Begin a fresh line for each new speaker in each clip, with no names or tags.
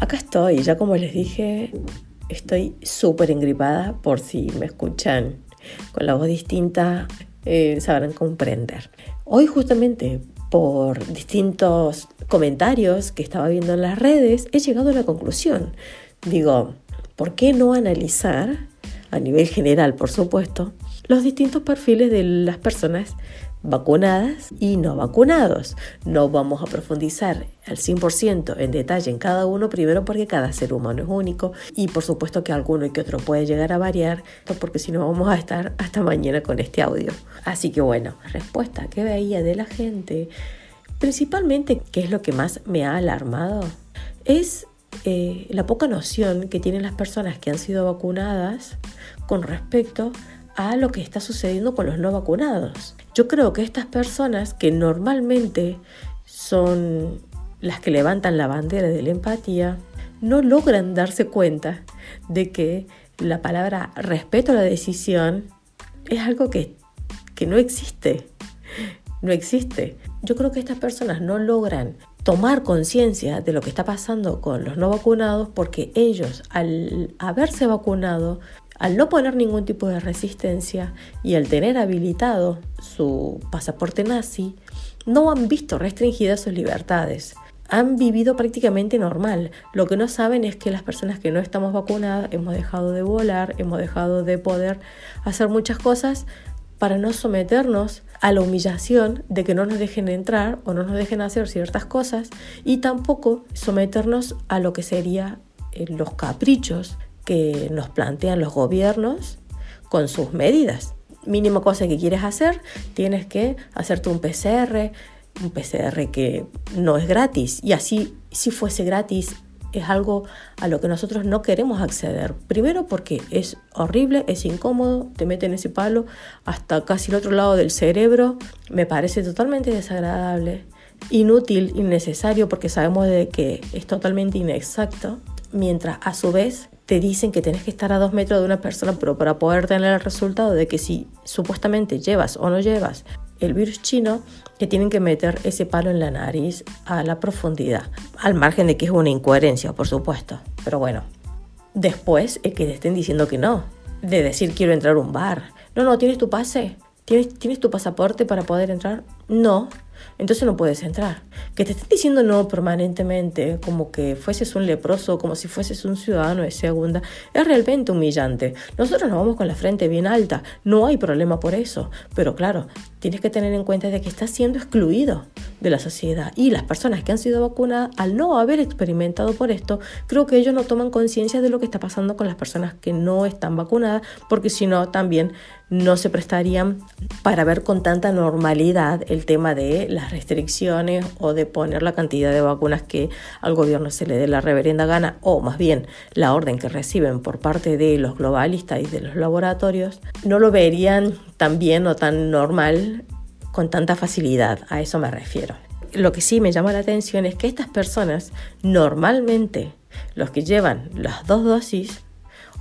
Acá estoy, ya como les dije, estoy súper engripada por si me escuchan con la voz distinta, eh, sabrán comprender. Hoy justamente por distintos comentarios que estaba viendo en las redes, he llegado a la conclusión. Digo, ¿por qué no analizar, a nivel general por supuesto, los distintos perfiles de las personas vacunadas y no vacunados. No vamos a profundizar al 100% en detalle en cada uno, primero porque cada ser humano es único y por supuesto que alguno y que otro puede llegar a variar, porque si no vamos a estar hasta mañana con este audio. Así que bueno, respuesta que veía de la gente, principalmente, ¿qué es lo que más me ha alarmado? Es eh, la poca noción que tienen las personas que han sido vacunadas con respecto a lo que está sucediendo con los no vacunados. Yo creo que estas personas que normalmente son las que levantan la bandera de la empatía, no logran darse cuenta de que la palabra respeto a la decisión es algo que, que no existe. No existe. Yo creo que estas personas no logran tomar conciencia de lo que está pasando con los no vacunados porque ellos al haberse vacunado al no poner ningún tipo de resistencia y al tener habilitado su pasaporte nazi, no han visto restringidas sus libertades. Han vivido prácticamente normal. Lo que no saben es que las personas que no estamos vacunadas hemos dejado de volar, hemos dejado de poder hacer muchas cosas para no someternos a la humillación de que no nos dejen entrar o no nos dejen hacer ciertas cosas y tampoco someternos a lo que serían eh, los caprichos que nos plantean los gobiernos con sus medidas. Mínima cosa que quieres hacer, tienes que hacerte un PCR, un PCR que no es gratis. Y así, si fuese gratis, es algo a lo que nosotros no queremos acceder. Primero porque es horrible, es incómodo, te meten ese palo hasta casi el otro lado del cerebro. Me parece totalmente desagradable, inútil, innecesario porque sabemos de que es totalmente inexacto. Mientras a su vez te dicen que tienes que estar a dos metros de una persona, pero para poder tener el resultado de que si supuestamente llevas o no llevas el virus chino, que tienen que meter ese palo en la nariz a la profundidad, al margen de que es una incoherencia, por supuesto. Pero bueno, después es que te estén diciendo que no, de decir quiero entrar a un bar. No, no, tienes tu pase, tienes, tienes tu pasaporte para poder entrar. No, entonces no puedes entrar. Que te estén diciendo no permanentemente, como que fueses un leproso, como si fueses un ciudadano de segunda, es realmente humillante. Nosotros nos vamos con la frente bien alta, no hay problema por eso, pero claro, tienes que tener en cuenta de que estás siendo excluido de la sociedad. Y las personas que han sido vacunadas, al no haber experimentado por esto, creo que ellos no toman conciencia de lo que está pasando con las personas que no están vacunadas, porque si no, también no se prestarían para ver con tanta normalidad el tema de las restricciones o de poner la cantidad de vacunas que al gobierno se le dé la reverenda gana, o más bien la orden que reciben por parte de los globalistas y de los laboratorios, no lo verían tan bien o tan normal con tanta facilidad. A eso me refiero. Lo que sí me llama la atención es que estas personas normalmente, los que llevan las dos dosis,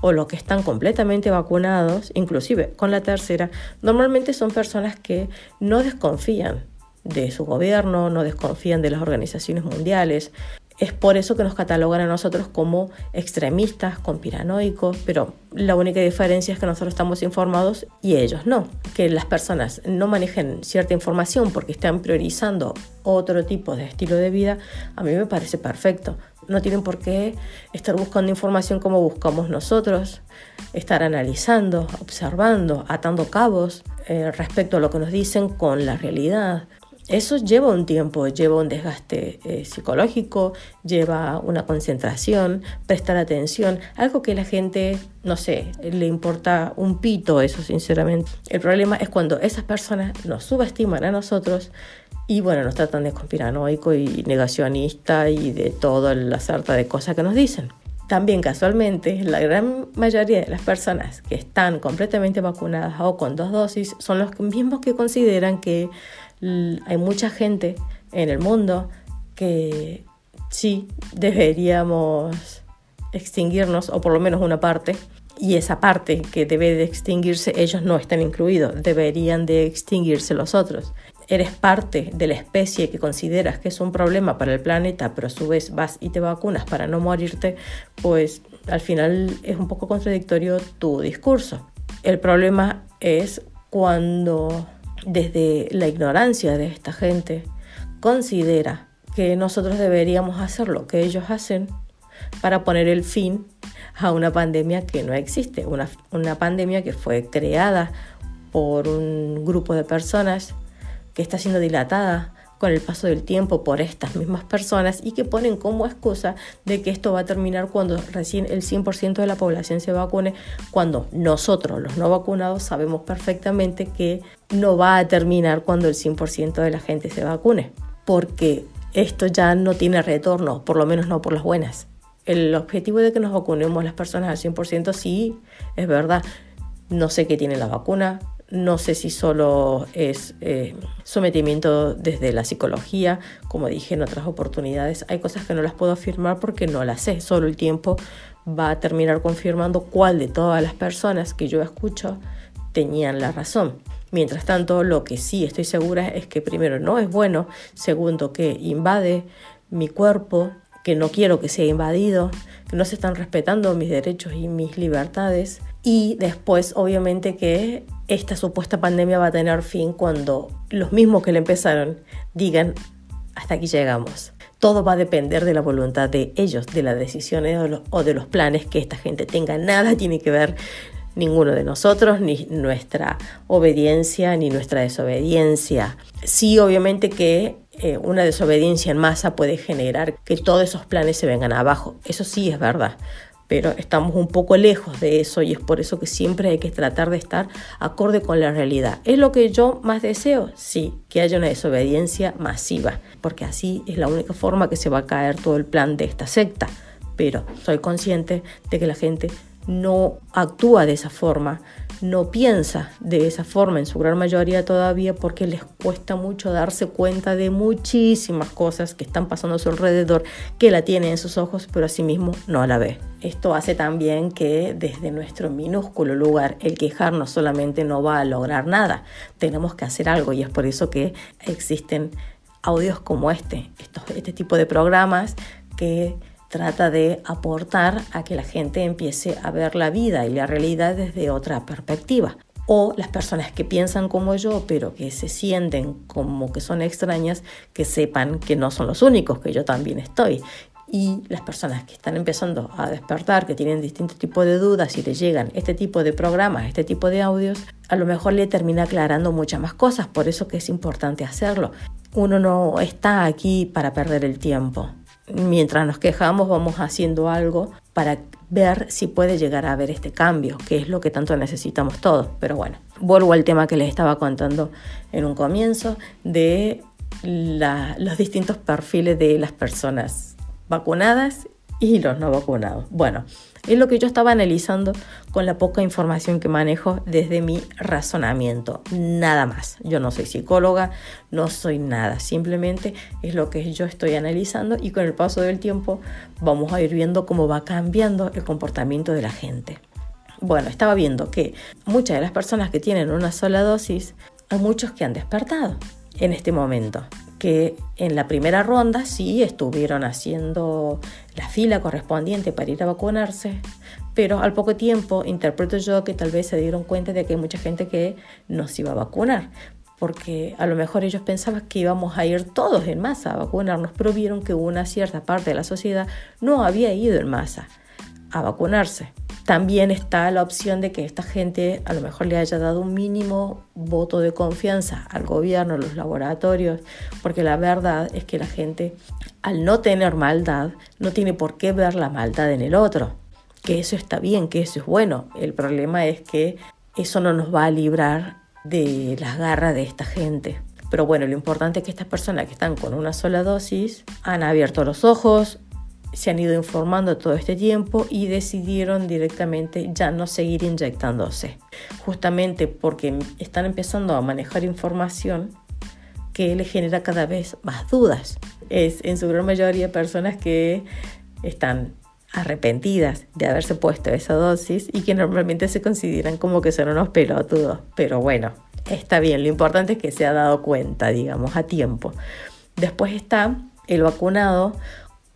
o los que están completamente vacunados, inclusive con la tercera, normalmente son personas que no desconfían de su gobierno, no desconfían de las organizaciones mundiales. Es por eso que nos catalogan a nosotros como extremistas, conspiranoicos, pero la única diferencia es que nosotros estamos informados y ellos no. Que las personas no manejen cierta información porque están priorizando otro tipo de estilo de vida, a mí me parece perfecto no tienen por qué estar buscando información como buscamos nosotros, estar analizando, observando, atando cabos eh, respecto a lo que nos dicen con la realidad. Eso lleva un tiempo, lleva un desgaste eh, psicológico, lleva una concentración, prestar atención, algo que la gente, no sé, le importa un pito eso, sinceramente. El problema es cuando esas personas nos subestiman a nosotros y bueno, nos tratan de conspiranoico y negacionista y de toda la sarta de cosas que nos dicen. También casualmente, la gran mayoría de las personas que están completamente vacunadas o con dos dosis son los mismos que consideran que hay mucha gente en el mundo que sí deberíamos extinguirnos, o por lo menos una parte, y esa parte que debe de extinguirse, ellos no están incluidos, deberían de extinguirse los otros. eres parte de la especie que consideras que es un problema para el planeta, pero a su vez vas y te vacunas para no morirte, pues al final es un poco contradictorio tu discurso. El problema es cuando desde la ignorancia de esta gente considera que nosotros deberíamos hacer lo que ellos hacen para poner el fin a una pandemia que no existe, una, una pandemia que fue creada por un grupo de personas que está siendo dilatada con el paso del tiempo por estas mismas personas y que ponen como excusa de que esto va a terminar cuando recién el 100% de la población se vacune, cuando nosotros los no vacunados sabemos perfectamente que no va a terminar cuando el 100% de la gente se vacune, porque esto ya no tiene retorno, por lo menos no por las buenas. El objetivo de que nos vacunemos las personas al 100% sí, es verdad. No sé qué tiene la vacuna, no sé si solo es eh, sometimiento desde la psicología, como dije en otras oportunidades. Hay cosas que no las puedo afirmar porque no las sé. Solo el tiempo va a terminar confirmando cuál de todas las personas que yo escucho tenían la razón. Mientras tanto, lo que sí estoy segura es que primero no es bueno, segundo que invade mi cuerpo, que no quiero que sea invadido, que no se están respetando mis derechos y mis libertades y después obviamente que esta supuesta pandemia va a tener fin cuando los mismos que la empezaron digan hasta aquí llegamos. Todo va a depender de la voluntad de ellos, de las decisiones o de los, planes que esta gente tenga. Nada tiene que ver ninguno de nosotros, ni nuestra obediencia, ni nuestra desobediencia. Sí, obviamente que eh, una desobediencia en masa puede generar que todos esos planes se vengan abajo. Eso sí es verdad pero estamos un poco lejos de eso y es por eso que siempre hay que tratar de estar acorde con la realidad. ¿Es lo que yo más deseo? Sí, que haya una desobediencia masiva, porque así es la única forma que se va a caer todo el plan de esta secta. Pero soy consciente de que la gente no actúa de esa forma, no piensa de esa forma en su gran mayoría todavía porque les cuesta mucho darse cuenta de muchísimas cosas que están pasando a su alrededor, que la tiene en sus ojos, pero asimismo no la ve. Esto hace también que desde nuestro minúsculo lugar el quejarnos solamente no va a lograr nada. Tenemos que hacer algo y es por eso que existen audios como este, este tipo de programas que trata de aportar a que la gente empiece a ver la vida y la realidad desde otra perspectiva. O las personas que piensan como yo, pero que se sienten como que son extrañas, que sepan que no son los únicos, que yo también estoy. Y las personas que están empezando a despertar, que tienen distintos tipos de dudas y les llegan este tipo de programas, este tipo de audios, a lo mejor le termina aclarando muchas más cosas. Por eso que es importante hacerlo. Uno no está aquí para perder el tiempo mientras nos quejamos vamos haciendo algo para ver si puede llegar a haber este cambio, que es lo que tanto necesitamos todos. Pero bueno, vuelvo al tema que les estaba contando en un comienzo de los distintos perfiles de las personas vacunadas y los no vacunados. Bueno, es lo que yo estaba analizando con la poca información que manejo desde mi razonamiento. Nada más. Yo no soy psicóloga, no soy nada. Simplemente es lo que yo estoy analizando y con el paso del tiempo vamos a ir viendo cómo va cambiando el comportamiento de la gente. Bueno, estaba viendo que muchas de las personas que tienen una sola dosis, hay muchos que han despertado en este momento que en la primera ronda sí estuvieron haciendo la fila correspondiente para ir a vacunarse, pero al poco tiempo interpreto yo que tal vez se dieron cuenta de que hay mucha gente que no se iba a vacunar, porque a lo mejor ellos pensaban que íbamos a ir todos en masa a vacunarnos, pero vieron que una cierta parte de la sociedad no había ido en masa a vacunarse también está la opción de que esta gente a lo mejor le haya dado un mínimo voto de confianza al gobierno, a los laboratorios, porque la verdad es que la gente al no tener maldad no tiene por qué ver la maldad en el otro, que eso está bien, que eso es bueno. El problema es que eso no nos va a librar de las garras de esta gente. Pero bueno, lo importante es que estas personas que están con una sola dosis han abierto los ojos, se han ido informando todo este tiempo y decidieron directamente ya no seguir inyectándose, justamente porque están empezando a manejar información que les genera cada vez más dudas. Es en su gran mayoría personas que están arrepentidas de haberse puesto esa dosis y que normalmente se consideran como que son unos pelotudos. Pero bueno, Está bien, lo importante es que se ha dado cuenta, digamos, a tiempo. Después está el vacunado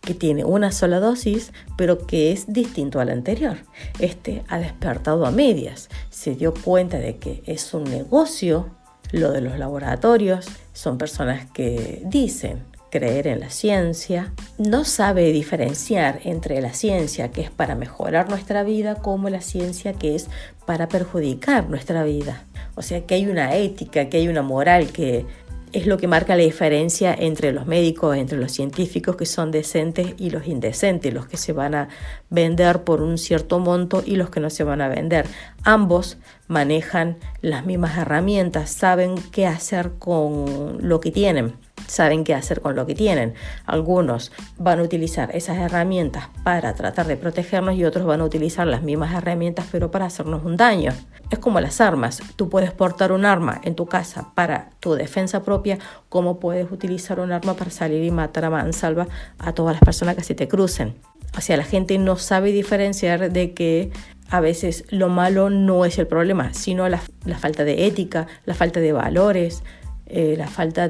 que tiene una sola dosis, pero que es distinto al anterior. Este ha despertado a medias, se dio cuenta de que es un negocio lo de los laboratorios, son personas que dicen creer en la ciencia, no sabe diferenciar entre la ciencia que es para mejorar nuestra vida como la ciencia que es para perjudicar nuestra vida. O sea que hay una ética, que hay una moral que es lo que marca la diferencia entre los médicos, entre los científicos que son decentes y los indecentes, los que se van a vender por un cierto monto y los que no se van a vender. Ambos manejan las mismas herramientas, saben qué hacer con lo que tienen saben qué hacer con lo que tienen. Algunos van a utilizar esas herramientas para tratar de protegernos y otros van a utilizar las mismas herramientas pero para hacernos un daño. Es como las armas. Tú puedes portar un arma en tu casa para tu defensa propia, como puedes utilizar un arma para salir y matar a mansalva a todas las personas que se te crucen. O sea, la gente no sabe diferenciar de que a veces lo malo no es el problema, sino la, falta de ética, la falta de valores, eh, la falta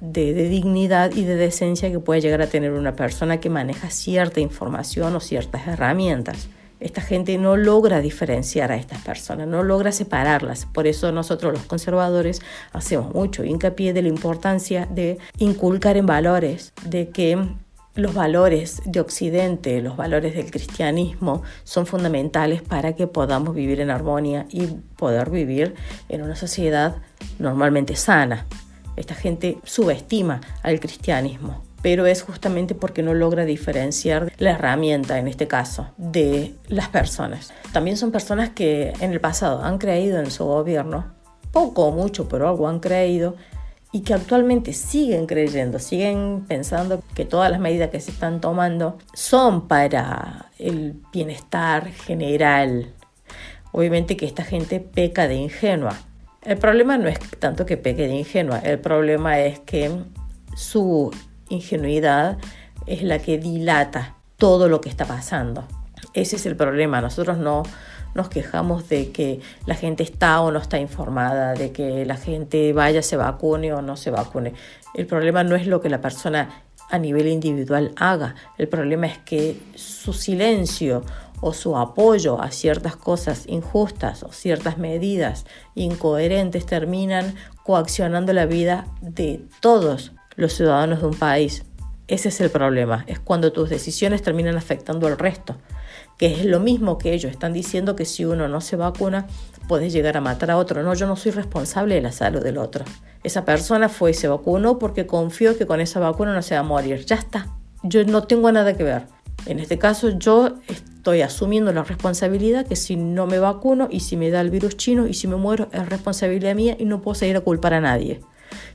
de, dignidad y de decencia que puede llegar a tener una persona que maneja cierta información o ciertas herramientas. Esta gente no logra diferenciar a estas personas, no logra separarlas. Por eso nosotros los conservadores hacemos mucho hincapié de la importancia de inculcar en valores, de que los valores de Occidente, los valores del cristianismo son fundamentales para que podamos vivir en armonía y poder vivir en una sociedad normalmente sana. Esta gente subestima al cristianismo, pero es justamente porque no logra diferenciar la herramienta, en este caso, de las personas. También son personas que en el pasado han creído en su gobierno, poco o mucho, pero algo han creído, y que actualmente siguen creyendo, siguen pensando que todas las medidas que se están tomando son para el bienestar general. Obviamente que esta gente peca de ingenua, el problema no es tanto que peque de ingenua, el problema es que su ingenuidad es la que dilata todo lo que está pasando. Ese es el problema. Nosotros no nos quejamos de que la gente está o no está informada, de que la gente vaya, se vacune o no se vacune. El problema no es lo que la persona a nivel individual haga. El problema es que su silencio o su apoyo a ciertas cosas injustas o ciertas medidas incoherentes terminan coaccionando la vida de todos los ciudadanos de un país. Ese es el problema, es cuando tus decisiones terminan afectando al resto, que es lo mismo que ellos están diciendo que si uno no se vacuna puedes llegar a matar a otro. No, yo no soy responsable de la salud del otro. Esa persona fue y se vacunó porque confió que con esa vacuna no se va a morir. Ya está. Yo no tengo nada que ver. En este caso yo estoy asumiendo la responsabilidad que si no me vacuno y si me da el virus chino y si me muero es responsabilidad mía y no puedo seguir a culpar a nadie.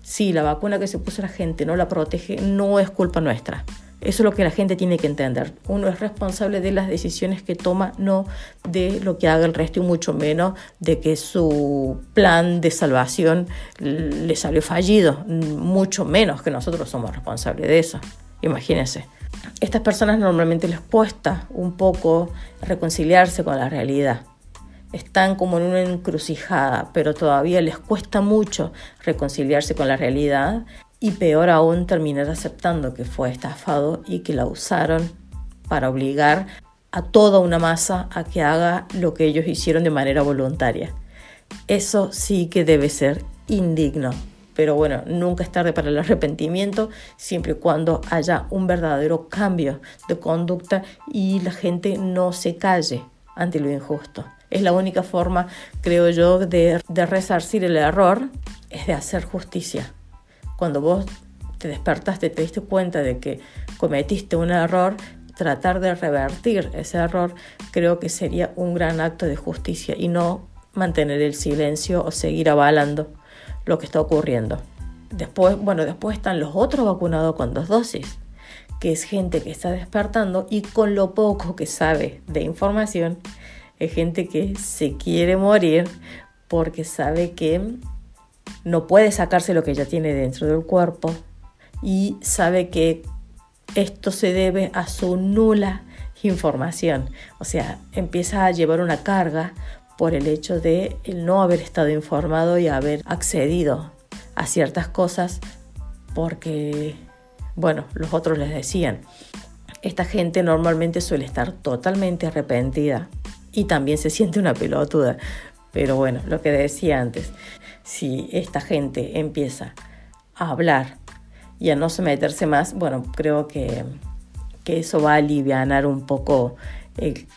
Si la vacuna que se puso la gente no la protege, no es culpa nuestra. Eso es lo que la gente tiene que entender. Uno es responsable de las decisiones que toma, no de lo que haga el resto y mucho menos de que su plan de salvación le salió fallido. Mucho menos que nosotros somos responsables de eso. Imagínense estas personas normalmente les cuesta un poco reconciliarse con la realidad. Están como en una encrucijada, pero todavía les cuesta mucho reconciliarse con la realidad y peor aún terminar aceptando que fue estafado y que la usaron para obligar a toda una masa a que haga lo que ellos hicieron de manera voluntaria. Eso sí que debe ser indigno pero bueno, nunca es tarde para el arrepentimiento, siempre y cuando haya un verdadero cambio de conducta y la gente no se calle ante lo injusto. Es la única forma, creo yo, de, resarcir el error, es de hacer justicia. Cuando vos te despertaste, te diste cuenta de que cometiste un error, tratar de revertir ese error creo que sería un gran acto de justicia y no mantener el silencio o seguir avalando lo que está ocurriendo. Después, bueno, después están los otros vacunados con dos dosis, que es gente que está despertando y con lo poco que sabe de información, es gente que se quiere morir porque sabe que no puede sacarse lo que ya tiene dentro del cuerpo y sabe que esto se debe a su nula información. O sea, empieza a llevar una carga por el hecho de no haber estado informado y haber accedido a ciertas cosas porque, bueno, los otros les decían. Esta gente normalmente suele estar totalmente arrepentida y también se siente una pelotuda. Pero bueno, lo que decía antes, si esta gente empieza a hablar y a no someterse más, bueno, creo que, que eso va a aliviar un poco el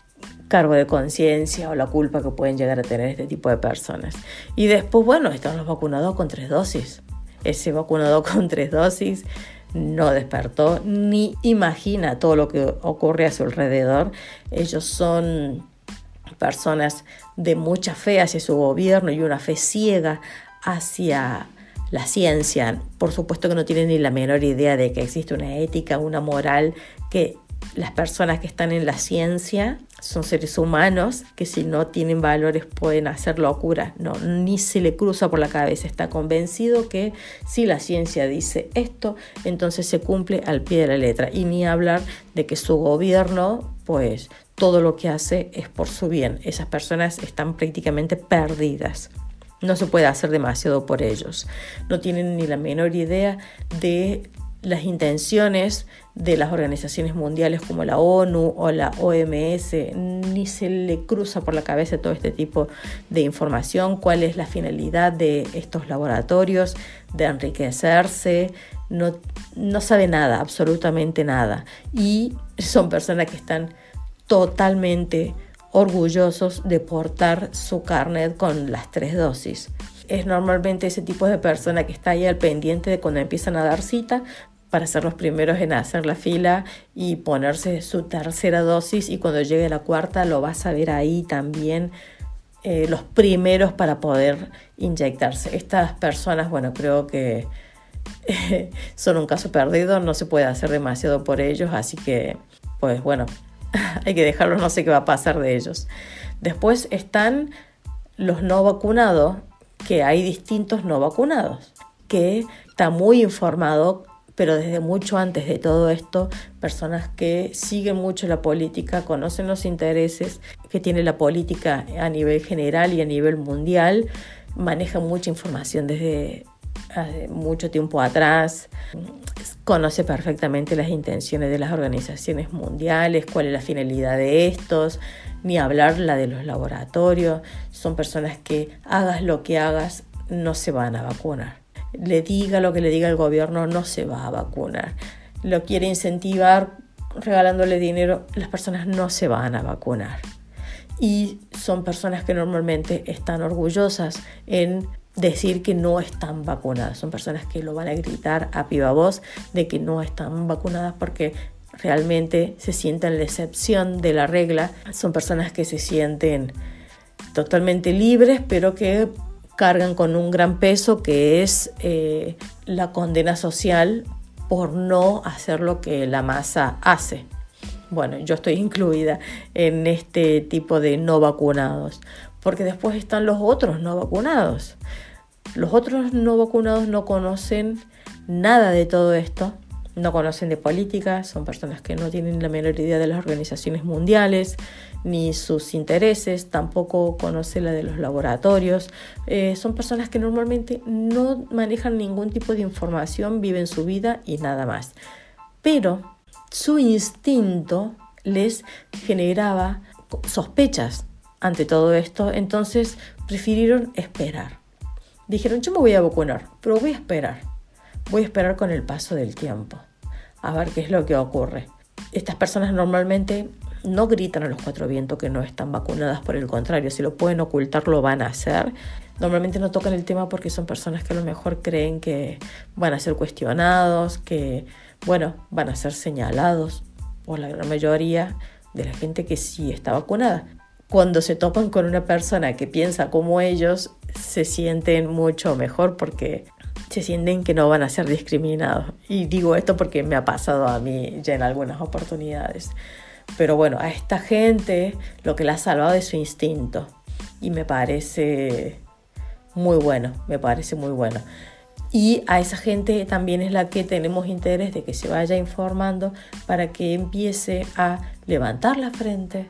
cargo de conciencia o la culpa que pueden llegar a tener este tipo de personas. Y después, bueno, están los vacunados con tres dosis. Ese vacunado con tres dosis no despertó ni imagina todo lo que ocurre a su alrededor. Ellos son personas de mucha fe hacia su gobierno y una fe ciega hacia la ciencia. Por supuesto que no tienen ni la menor idea de que existe una ética, una moral que las personas que están en la ciencia son seres humanos que si no tienen valores pueden hacer locura. No, ni se le cruza por la cabeza. Está convencido que si la ciencia dice esto, entonces se cumple al pie de la letra. Y ni hablar de que su gobierno, pues todo lo que hace es por su bien. Esas personas están prácticamente perdidas. No se puede hacer demasiado por ellos. No tienen ni la menor idea de las intenciones de las organizaciones mundiales como la ONU o la OMS, ni se le cruza por la cabeza todo este tipo de información, cuál es la finalidad de estos laboratorios, de enriquecerse, no, no sabe nada, absolutamente nada. Y son personas que están totalmente orgullosos de portar su carnet con las tres dosis. Es normalmente ese tipo de persona que está ahí al pendiente de cuando empiezan a dar cita para ser los primeros en hacer la fila y ponerse su tercera dosis y cuando llegue la cuarta lo vas a ver ahí también eh, los primeros para poder inyectarse. Estas personas, bueno, creo que son un caso perdido, no se puede hacer demasiado por ellos, así que, pues bueno, hay que dejarlos, no sé qué va a pasar de ellos. Después están los no vacunados, que hay distintos no vacunados, que está muy informado pero desde mucho antes de todo esto, personas que siguen mucho la política, conocen los intereses que tiene la política a nivel general y a nivel mundial, manejan mucha información desde mucho tiempo atrás, conoce perfectamente las intenciones de las organizaciones mundiales, cuál es la finalidad de estos, ni hablar la de los laboratorios. Son personas que hagas lo que hagas, no se van a vacunar le diga lo que le diga el gobierno, no se va a vacunar. Lo quiere incentivar regalándole dinero, las personas no se van a vacunar. Y son personas que normalmente están orgullosas en decir que no están vacunadas. Son personas que lo van a gritar a viva voz de que no están vacunadas porque realmente se sienten la excepción de la regla. Son personas que se sienten totalmente libres, pero que cargan con un gran peso que es eh, la condena social por no hacer lo que la masa hace. Bueno, yo estoy incluida en este tipo de no vacunados, porque después están los otros no vacunados. Los otros no vacunados no conocen nada de todo esto, no conocen de política, son personas que no tienen la menor idea de las organizaciones mundiales, ni sus intereses, tampoco conoce la de los laboratorios. Eh, son personas que normalmente no manejan ningún tipo de información, viven su vida y nada más. Pero su instinto les generaba sospechas ante todo esto, entonces prefirieron esperar. Dijeron, yo me voy a vacunar, pero voy a esperar. Voy a esperar con el paso del tiempo, a ver qué es lo que ocurre. Estas personas normalmente no gritan a los cuatro vientos que no están vacunadas, por el contrario, si lo pueden ocultar lo van a hacer. Normalmente no tocan el tema porque son personas que a lo mejor creen que van a ser cuestionados, que, bueno, van a ser señalados por la gran mayoría de la gente que sí está vacunada. Cuando se topan con una persona que piensa como ellos, se sienten mucho mejor porque se sienten que no van a ser discriminados. Y digo esto porque me ha pasado a mí ya en algunas oportunidades. Pero bueno, a esta gente lo que la ha salvado es su instinto. Y me parece muy bueno, me parece muy bueno. Y a esa gente también es la que tenemos interés de que se vaya informando para que empiece a levantar la frente,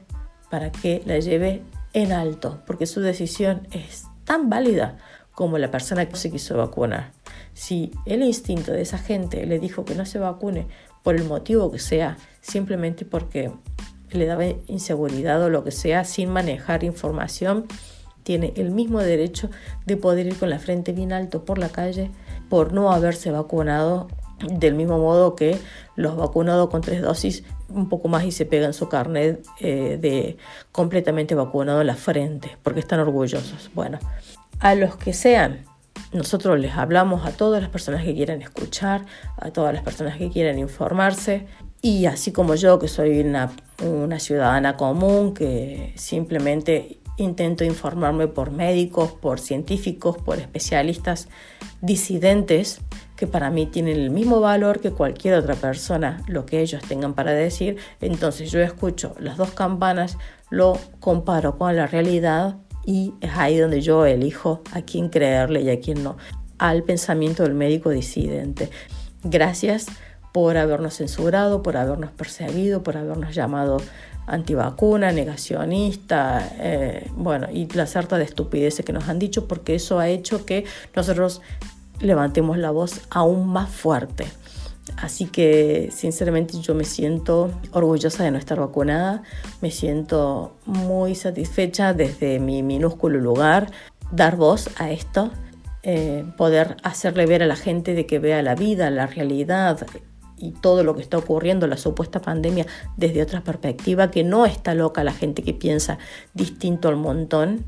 para que la lleve en alto, porque su decisión es tan válida como la persona que se quiso vacunar. Si el instinto de esa gente le dijo que no se vacune por el motivo que sea, simplemente porque le daba inseguridad o lo que sea, sin manejar información, tiene el mismo derecho de poder ir con la frente bien alto por la calle por no haberse vacunado del mismo modo que los vacunados con tres dosis un poco más y se pegan su carnet eh, de completamente vacunado en la frente porque están orgullosos. Bueno, a los que sean, nosotros les hablamos a todas las personas que quieran escuchar, a todas las personas que quieran informarse y así como yo que soy una, una ciudadana común que simplemente intento informarme por médicos, por científicos, por especialistas disidentes que para mí tienen el mismo valor que cualquier otra persona, lo que ellos tengan para decir. Entonces yo escucho las dos campanas, lo comparo con la realidad y es ahí donde yo elijo a quién creerle y a quién no, al pensamiento del médico disidente. Gracias por habernos censurado, por habernos perseguido, por habernos llamado antivacuna, negacionista, eh, bueno, y la sarta de estupideces que nos han dicho, porque eso ha hecho que nosotros levantemos la voz aún más fuerte. Así que sinceramente yo me siento orgullosa de no estar vacunada, me siento muy satisfecha desde mi minúsculo lugar, dar voz a esto, eh, poder hacerle ver a la gente de que vea la vida, la realidad, y todo lo que está ocurriendo, la supuesta pandemia, desde otra perspectiva, que no está loca la gente que piensa distinto al montón,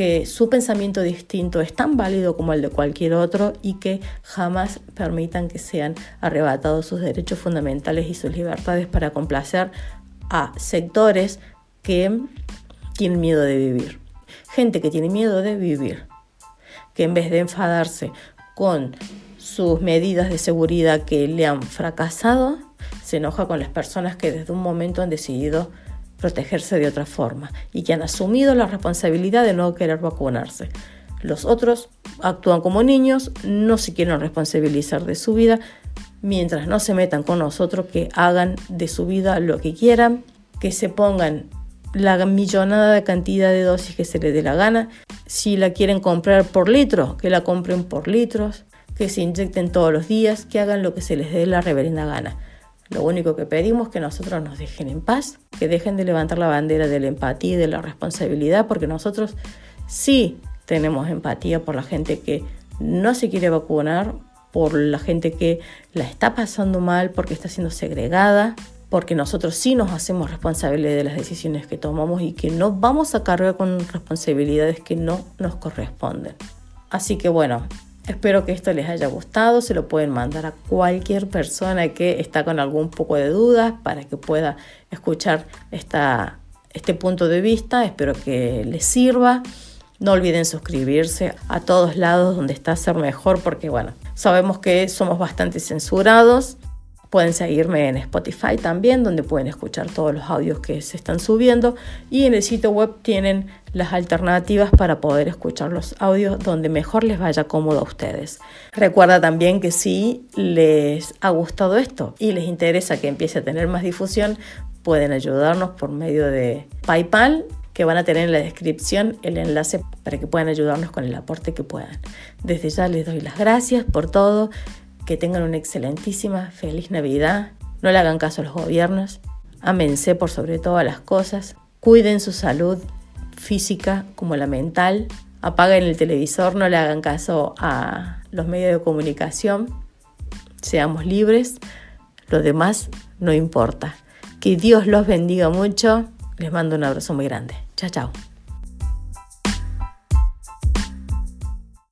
que su pensamiento distinto es tan válido como el de cualquier otro y que jamás permitan que sean arrebatados sus derechos fundamentales y sus libertades para complacer a sectores que tienen miedo de vivir. Gente que tiene miedo de vivir, que en vez de enfadarse con sus medidas de seguridad que le han fracasado, se enoja con las personas que desde un momento han decidido protegerse de otra forma y que han asumido la responsabilidad de no querer vacunarse. Los otros actúan como niños, no se quieren responsabilizar de su vida, mientras no se metan con nosotros, que hagan de su vida lo que quieran, que se pongan la millonada de cantidad de dosis que se les dé la gana. Si la quieren comprar por litro, que la compren por litros, que se inyecten todos los días, que hagan lo que se les dé la reverenda gana. Lo único que pedimos es que nosotros nos dejen en paz, que dejen de levantar la bandera de la empatía y de la responsabilidad, porque nosotros sí tenemos empatía por la gente que no se quiere vacunar, por la gente que la está pasando mal porque está siendo segregada, porque nosotros sí nos hacemos responsables de las decisiones que tomamos y que no vamos a cargar con responsabilidades que no nos corresponden. Así que bueno, Espero que esto les haya gustado. Se lo pueden mandar a cualquier persona que está con algún poco de dudas para que pueda escuchar este punto de vista. Espero que les sirva. No olviden suscribirse a todos lados donde está Ser Mejor porque bueno, sabemos que somos bastante censurados Pueden seguirme en Spotify también, donde pueden escuchar todos los audios que se están subiendo. Y en el sitio web tienen las alternativas para poder escuchar los audios donde mejor les vaya cómodo a ustedes. Recuerda también que si les ha gustado esto y les interesa que empiece a tener más difusión, pueden ayudarnos por medio de PayPal que van a tener en la descripción el enlace para que puedan ayudarnos con el aporte que puedan. Desde ya les doy las gracias por todo que tengan una excelentísima, feliz Navidad. No le hagan caso a los gobiernos. Ámense por sobre todas las cosas. Cuiden su salud física como la mental. Apaguen el televisor, no le hagan caso a los medios de comunicación. Seamos libres. Lo demás no importa. Que Dios los bendiga mucho. Les mando un abrazo muy grande. Chao, chao.